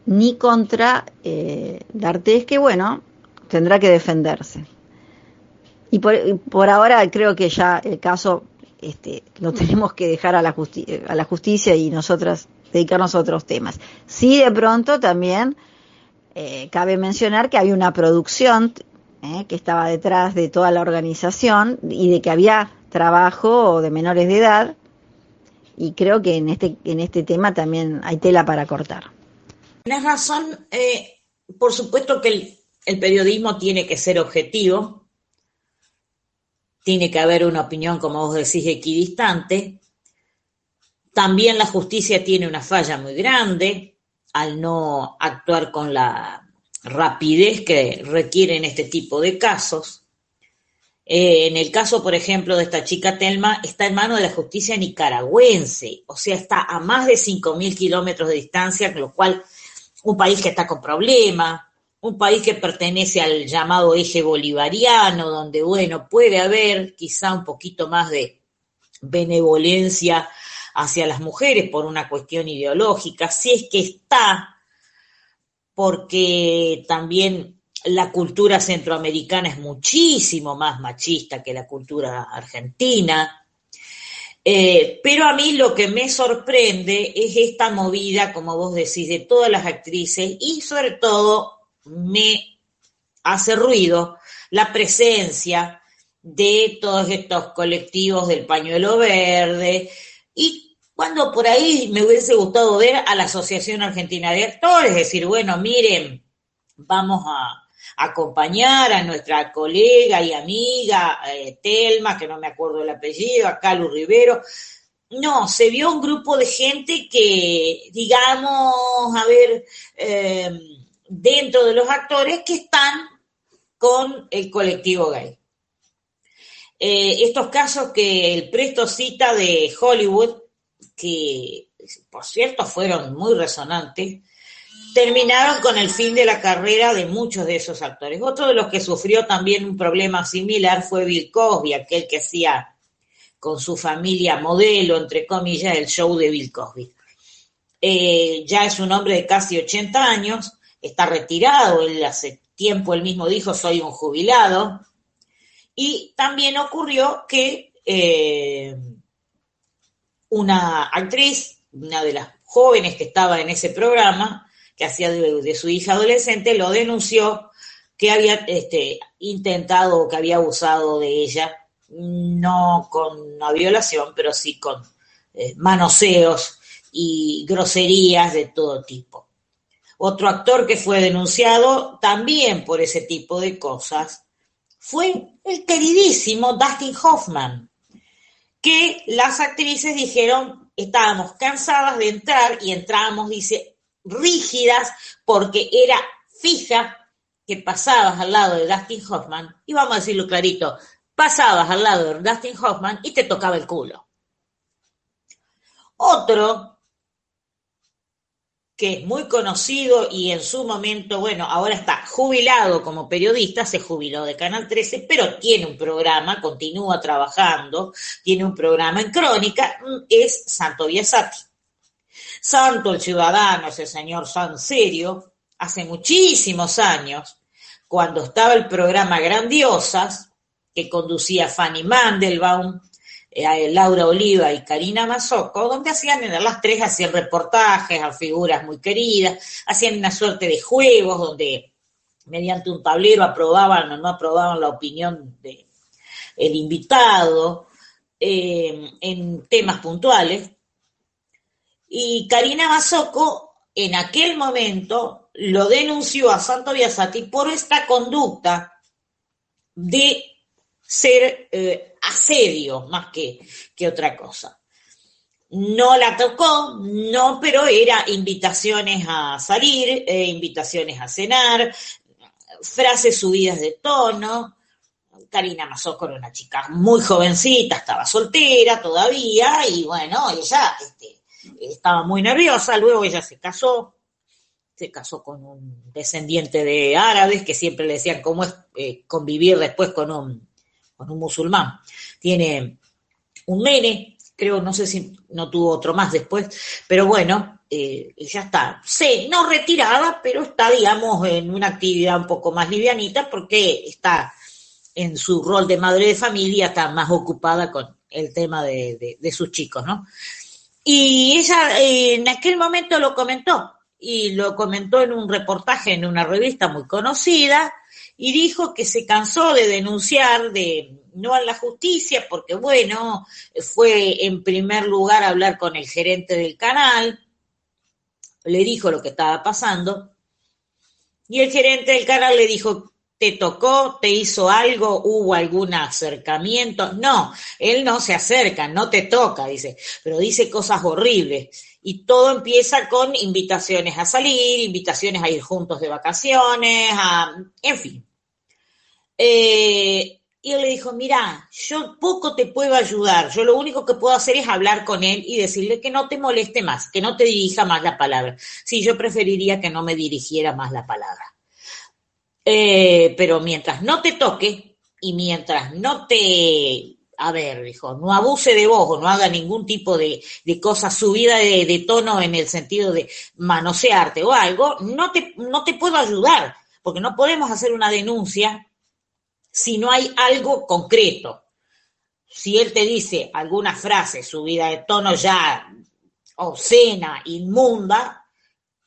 ni contra eh, D'Artés, que bueno, tendrá que defenderse. Y por, por ahora creo que ya el caso este, lo tenemos que dejar a la, a la justicia y nosotras dedicarnos a otros temas. Sí, de pronto también eh, cabe mencionar que hay una producción ¿eh? que estaba detrás de toda la organización y de que había trabajo de menores de edad y creo que en este, en este tema también hay tela para cortar. Tienes razón, eh, por supuesto que el, el periodismo tiene que ser objetivo, tiene que haber una opinión, como vos decís, equidistante. También la justicia tiene una falla muy grande al no actuar con la rapidez que requieren este tipo de casos. Eh, en el caso, por ejemplo, de esta chica Telma, está en manos de la justicia nicaragüense, o sea, está a más de 5.000 kilómetros de distancia, lo cual un país que está con problemas, un país que pertenece al llamado eje bolivariano, donde, bueno, puede haber quizá un poquito más de benevolencia hacia las mujeres por una cuestión ideológica, si es que está, porque también la cultura centroamericana es muchísimo más machista que la cultura argentina. Eh, pero a mí lo que me sorprende es esta movida, como vos decís, de todas las actrices y sobre todo me hace ruido la presencia de todos estos colectivos del pañuelo verde y cuando por ahí me hubiese gustado ver a la Asociación Argentina de Actores, decir, bueno, miren, vamos a acompañar a nuestra colega y amiga eh, Telma, que no me acuerdo el apellido, a Calu Rivero. No, se vio un grupo de gente que, digamos, a ver, eh, dentro de los actores que están con el colectivo gay. Eh, estos casos que el presto cita de Hollywood, que por cierto fueron muy resonantes, terminaron con el fin de la carrera de muchos de esos actores. Otro de los que sufrió también un problema similar fue Bill Cosby, aquel que hacía con su familia modelo, entre comillas, el show de Bill Cosby. Eh, ya es un hombre de casi 80 años, está retirado, él hace tiempo él mismo dijo soy un jubilado, y también ocurrió que eh, una actriz, una de las jóvenes que estaba en ese programa, que hacía de, su hija adolescente, lo denunció que había este, intentado que había abusado de ella, no con una violación, pero sí con eh, manoseos y groserías de todo tipo. Otro actor que fue denunciado también por ese tipo de cosas fue el queridísimo Dustin Hoffman, que las actrices dijeron, estábamos cansadas de entrar y entrábamos, dice, rígidas porque era fija que pasabas al lado de Dustin Hoffman, y vamos a decirlo clarito, pasabas al lado de Dustin Hoffman y te tocaba el culo. Otro que es muy conocido y en su momento, bueno, ahora está jubilado como periodista, se jubiló de Canal 13, pero tiene un programa, continúa trabajando, tiene un programa en crónica, mm, es Santo Biasati. Santo el ciudadano, ese señor San Serio, hace muchísimos años, cuando estaba el programa Grandiosas, que conducía Fanny Mandelbaum, Laura Oliva y Karina Mazoco, donde hacían, las tres hacían reportajes a figuras muy queridas, hacían una suerte de juegos donde mediante un tablero aprobaban o no aprobaban la opinión del el invitado eh, en temas puntuales. Y Karina Mazoco en aquel momento lo denunció a Santo Biasati por esta conducta de ser eh, asedio más que, que otra cosa. No la tocó, no, pero era invitaciones a salir, eh, invitaciones a cenar, frases subidas de tono. Karina Mazzoco era una chica muy jovencita, estaba soltera todavía y bueno, ella este, estaba muy nerviosa, luego ella se casó, se casó con un descendiente de árabes que siempre le decían cómo es eh, convivir después con un con un musulmán. Tiene un nene, creo, no sé si no tuvo otro más después, pero bueno, eh, ya está. Sí, no retirada, pero está, digamos, en una actividad un poco más livianita porque está en su rol de madre de familia, está más ocupada con el tema de, sus chicos, ¿no? Y ella eh, en aquel momento lo comentó, y lo comentó en un reportaje en una revista muy conocida, y dijo que se cansó de denunciar, de no a la justicia, porque bueno, fue en primer lugar a hablar con el gerente del canal, le dijo lo que estaba pasando, y el gerente del canal le dijo, ¿te tocó? ¿Te hizo algo? ¿Hubo algún acercamiento? No, él no se acerca, no te toca, dice, pero dice cosas horribles. Y todo empieza con invitaciones a salir, invitaciones a ir juntos de vacaciones, a, en fin. Eh, y él le dijo, mira, yo poco te puedo ayudar, yo lo único que puedo hacer es hablar con él y decirle que no te moleste más, que no te dirija más la palabra. Sí, yo preferiría que no me dirigiera más la palabra. Eh, pero mientras no te toque y mientras no te, a ver, dijo, no abuse de vos o no haga ningún tipo de, de cosa subida de, de, tono en el sentido de manosearte o algo, no te, no te puedo ayudar, porque no podemos hacer una denuncia si no hay algo concreto. Si él te dice alguna frase subida de tono ya obscena, inmunda,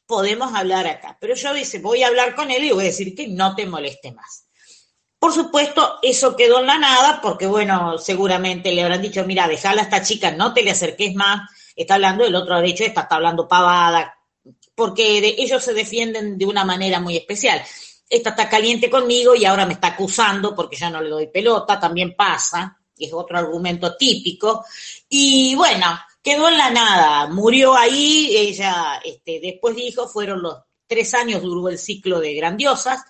podemos hablar acá. Pero yo dice, voy a hablar con él y voy a decir que no te moleste más. Por supuesto, eso quedó en la nada, porque bueno, seguramente le habrán dicho, mira, dejala a esta chica, no te le acerques más, está hablando, el otro ha dicho, esta está hablando pavada, porque ellos se defienden de una manera muy especial esta está caliente conmigo y ahora me está acusando porque ya no le doy pelota, también pasa, y es otro argumento típico. Y bueno, quedó en la nada, murió ahí, ella este, después dijo, fueron los tres años, duró el ciclo de grandiosas,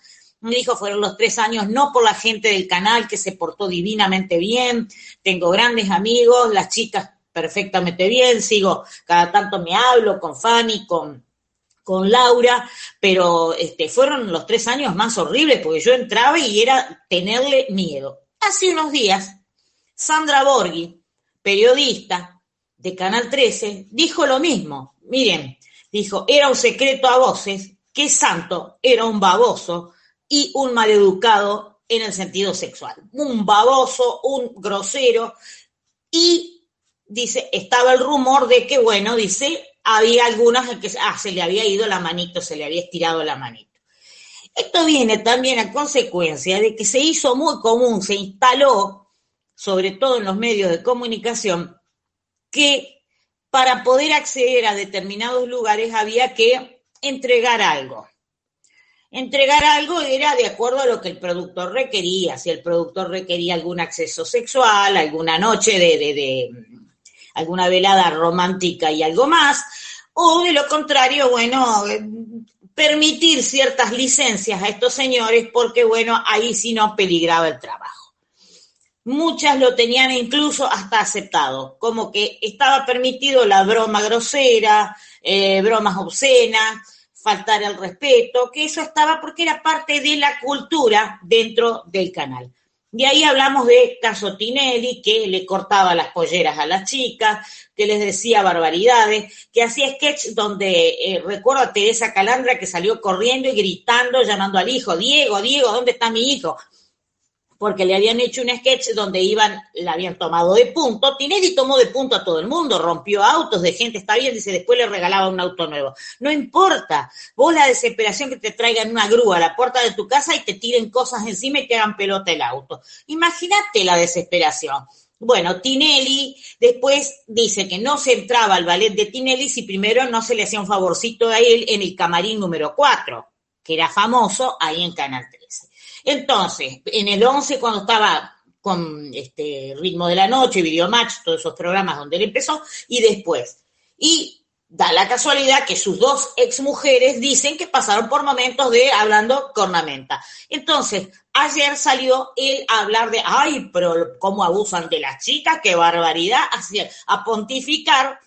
me dijo, fueron los tres años, no por la gente del canal que se portó divinamente bien, tengo grandes amigos, las chicas perfectamente bien, sigo, cada tanto me hablo con Fanny, con con Laura, pero este, fueron los tres años más horribles porque yo entraba y era tenerle miedo. Hace unos días, Sandra Borghi, periodista de Canal 13, dijo lo mismo. Miren, dijo, era un secreto a voces que Santo era un baboso y un maleducado en el sentido sexual. Un baboso, un grosero y dice, estaba el rumor de que, bueno, dice, había algunas en que ah, se le había ido la manito, se le había estirado la manito. Esto viene también a consecuencia de que se hizo muy común, se instaló, sobre todo en los medios de comunicación, que para poder acceder a determinados lugares había que entregar algo. Entregar algo era de acuerdo a lo que el productor requería, si el productor requería algún acceso sexual, alguna noche de, de, de alguna velada romántica y algo más, o de lo contrario, bueno, permitir ciertas licencias a estos señores porque, bueno, ahí sí no peligraba el trabajo. Muchas lo tenían incluso hasta aceptado, como que estaba permitido la broma grosera, eh, bromas obscenas, faltar el respeto, que eso estaba porque era parte de la cultura dentro del canal. De ahí hablamos de Casotinelli, que le cortaba las polleras a las chicas, que les decía barbaridades, que hacía sketch donde eh, recuerdo a Teresa Calandra que salió corriendo y gritando, llamando al hijo, Diego, Diego, ¿dónde está mi hijo? Porque le habían hecho un sketch donde iban, la habían tomado de punto. Tinelli tomó de punto a todo el mundo, rompió autos de gente, está bien, dice, después le regalaba un auto nuevo. No importa, vos la desesperación que te traigan una grúa a la puerta de tu casa y te tiren cosas encima y te hagan pelota el auto. Imagínate la desesperación. Bueno, Tinelli después dice que no se entraba al ballet de Tinelli si primero no se le hacía un favorcito a él en el camarín número 4, que era famoso ahí en Canal 13. Entonces, en el 11, cuando estaba con este ritmo de la noche, Videomatch, todos esos programas donde él empezó, y después. Y da la casualidad que sus dos exmujeres dicen que pasaron por momentos de hablando cornamenta. Entonces, ayer salió él a hablar de, ay, pero cómo abusan de las chicas, qué barbaridad, así, a pontificar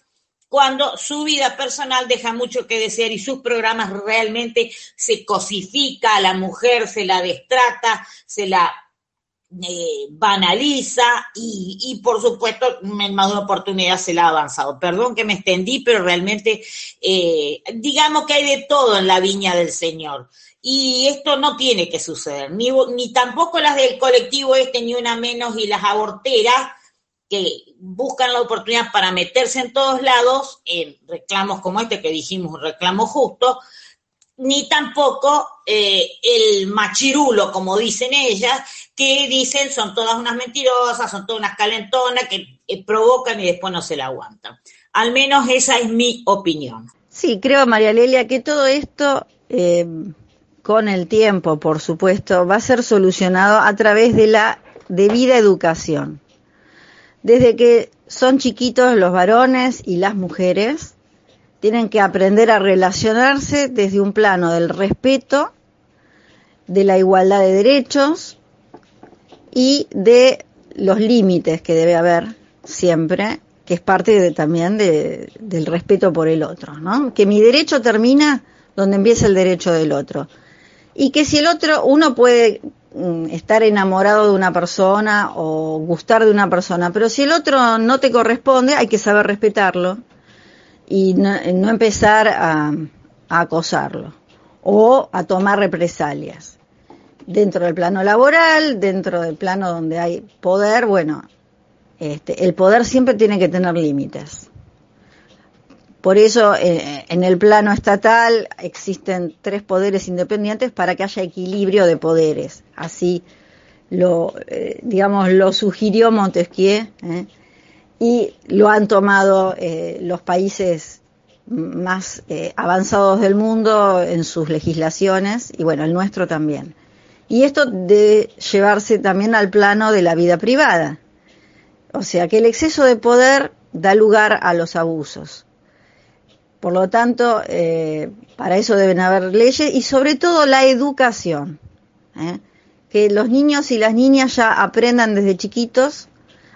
cuando su vida personal deja mucho que desear y sus programas realmente se cosifica a la mujer, se la destrata, se la eh, banaliza y, y, por supuesto en más una oportunidad se la ha avanzado. Perdón que me extendí, pero realmente eh, digamos que hay de todo en la viña del Señor. Y esto no tiene que suceder, ni tampoco las del colectivo este, ni una menos, y las aborteras, que buscan la oportunidad para meterse en todos lados, en reclamos como este que dijimos, un reclamo justo, ni tampoco eh, el machirulo, como dicen ellas, que dicen son todas unas mentirosas, son todas unas calentonas que eh, provocan y después no se la aguantan. Al menos esa es mi opinión. Sí, creo, María Lelia, que todo esto, eh, con el tiempo, por supuesto, va a ser solucionado a través de la debida educación. Desde que son chiquitos los varones y las mujeres, tienen que aprender a relacionarse desde un plano del respeto, de la igualdad de derechos y de los límites que debe haber siempre, que es parte también del respeto por el otro, ¿no? Que mi derecho termina donde empieza el derecho del otro. Y que si el otro, uno puede estar enamorado de una persona o gustar de una persona, pero si el otro no te corresponde, hay que saber respetarlo y no, empezar a, acosarlo o a tomar represalias. Dentro del plano laboral, dentro del plano donde hay poder, bueno, este, el poder siempre tiene que tener límites. Por eso eh, en el plano estatal existen tres poderes independientes para que haya equilibrio de poderes. Así lo, eh, digamos, lo sugirió Montesquieu. ¿eh? y lo han tomado los países más avanzados del mundo en sus legislaciones y bueno, el nuestro también. Y esto de llevarse también al plano de la vida privada. O sea que el exceso de poder da lugar a los abusos. Por lo tanto, eh, para eso deben haber leyes y sobre todo la educación. Que los niños y las niñas ya aprendan desde chiquitos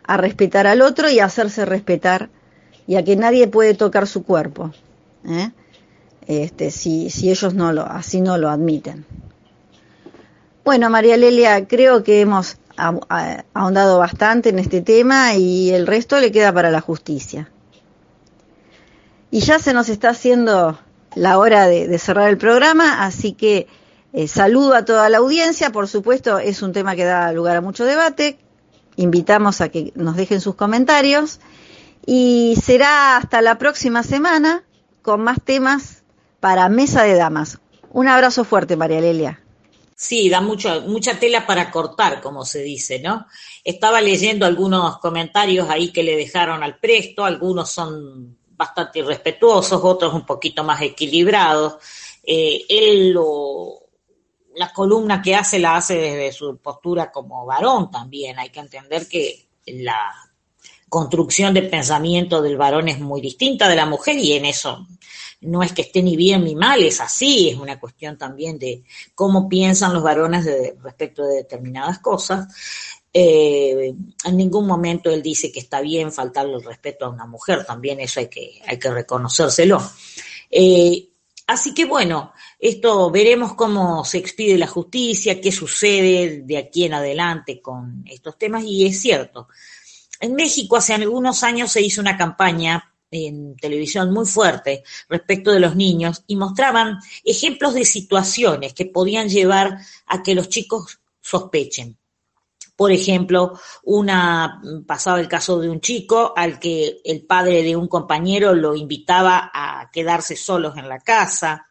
a respetar al otro y a hacerse respetar y a que nadie puede tocar su cuerpo, ¿eh? este, si, si ellos no lo, así no lo admiten. Bueno, María Lelia, creo que hemos ahondado bastante en este tema y el resto le queda para la justicia. Y ya se nos está haciendo la hora de, cerrar el programa, así que eh, saludo a toda la audiencia. Por supuesto, es un tema que da lugar a mucho debate invitamos a que nos dejen sus comentarios y será hasta la próxima semana con más temas para Mesa de Damas. Un abrazo fuerte, María Lelia. Sí, da mucha tela para cortar, como se dice, ¿no? Estaba leyendo algunos comentarios ahí que le dejaron al presto, algunos son bastante irrespetuosos, otros un poquito más equilibrados. Eh, él lo, la columna que hace la hace desde su postura como varón también. Hay que entender que la construcción de pensamiento del varón es muy distinta de la mujer y en eso no es que esté ni bien ni mal, es así, es una cuestión también de cómo piensan los varones respecto de determinadas cosas. Eh, en ningún momento él dice que está bien faltarle el respeto a una mujer, también eso hay que, reconocérselo. Eh, así que bueno, esto veremos cómo se expide la justicia, qué sucede de aquí en adelante con estos temas y es cierto. En México hace algunos años se hizo una campaña en televisión muy fuerte respecto de los niños y mostraban ejemplos de situaciones que podían llevar a que los chicos sospechen. Por ejemplo, una pasaba el caso de un chico al que el padre de un compañero lo invitaba a quedarse solos en la casa.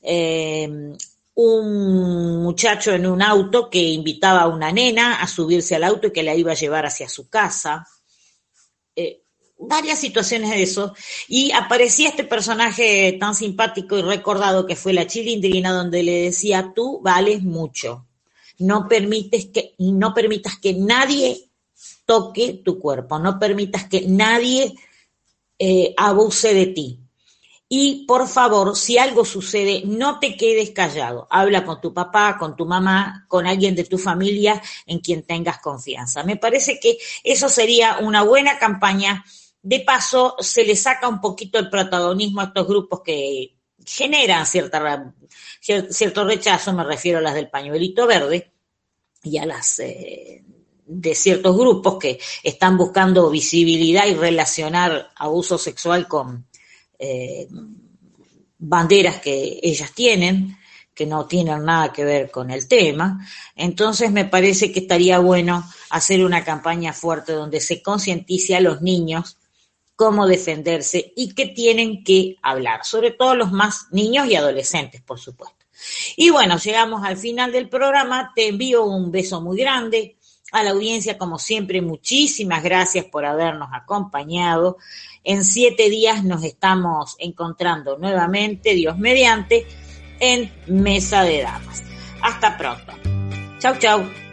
Em, un muchacho en un auto que invitaba a una nena a subirse al auto y que la iba a llevar hacia su casa. Eh, varias situaciones de eso. Y aparecía este personaje tan simpático y recordado que fue la chilindrina, donde le decía, tú vales mucho. No, permites que, no permitas que nadie toque tu cuerpo, no permitas que nadie eh, abuse de ti. Y por favor, si algo sucede, no te quedes callado. Habla con tu papá, con tu mamá, con alguien de tu familia en quien tengas confianza. Me parece que eso sería una buena campaña. De paso, se le saca un poquito el protagonismo a estos grupos que generan cierta, cierto rechazo, me refiero a las del pañuelito verde y a las eh, de ciertos grupos que están buscando visibilidad y relacionar abuso sexual con eh, banderas que ellas tienen, que no tienen nada que ver con el tema. Entonces me parece que estaría bueno hacer una campaña fuerte donde se concientice a los niños cómo defenderse y qué tienen que hablar, sobre todo los más niños y adolescentes, por supuesto. Y bueno, llegamos al final del programa, te envío un beso muy grande, a la audiencia, como siempre, muchísimas gracias por habernos acompañado. En siete días nos estamos encontrando nuevamente, Dios mediante, en Mesa de Damas. Hasta pronto. Chau, chau.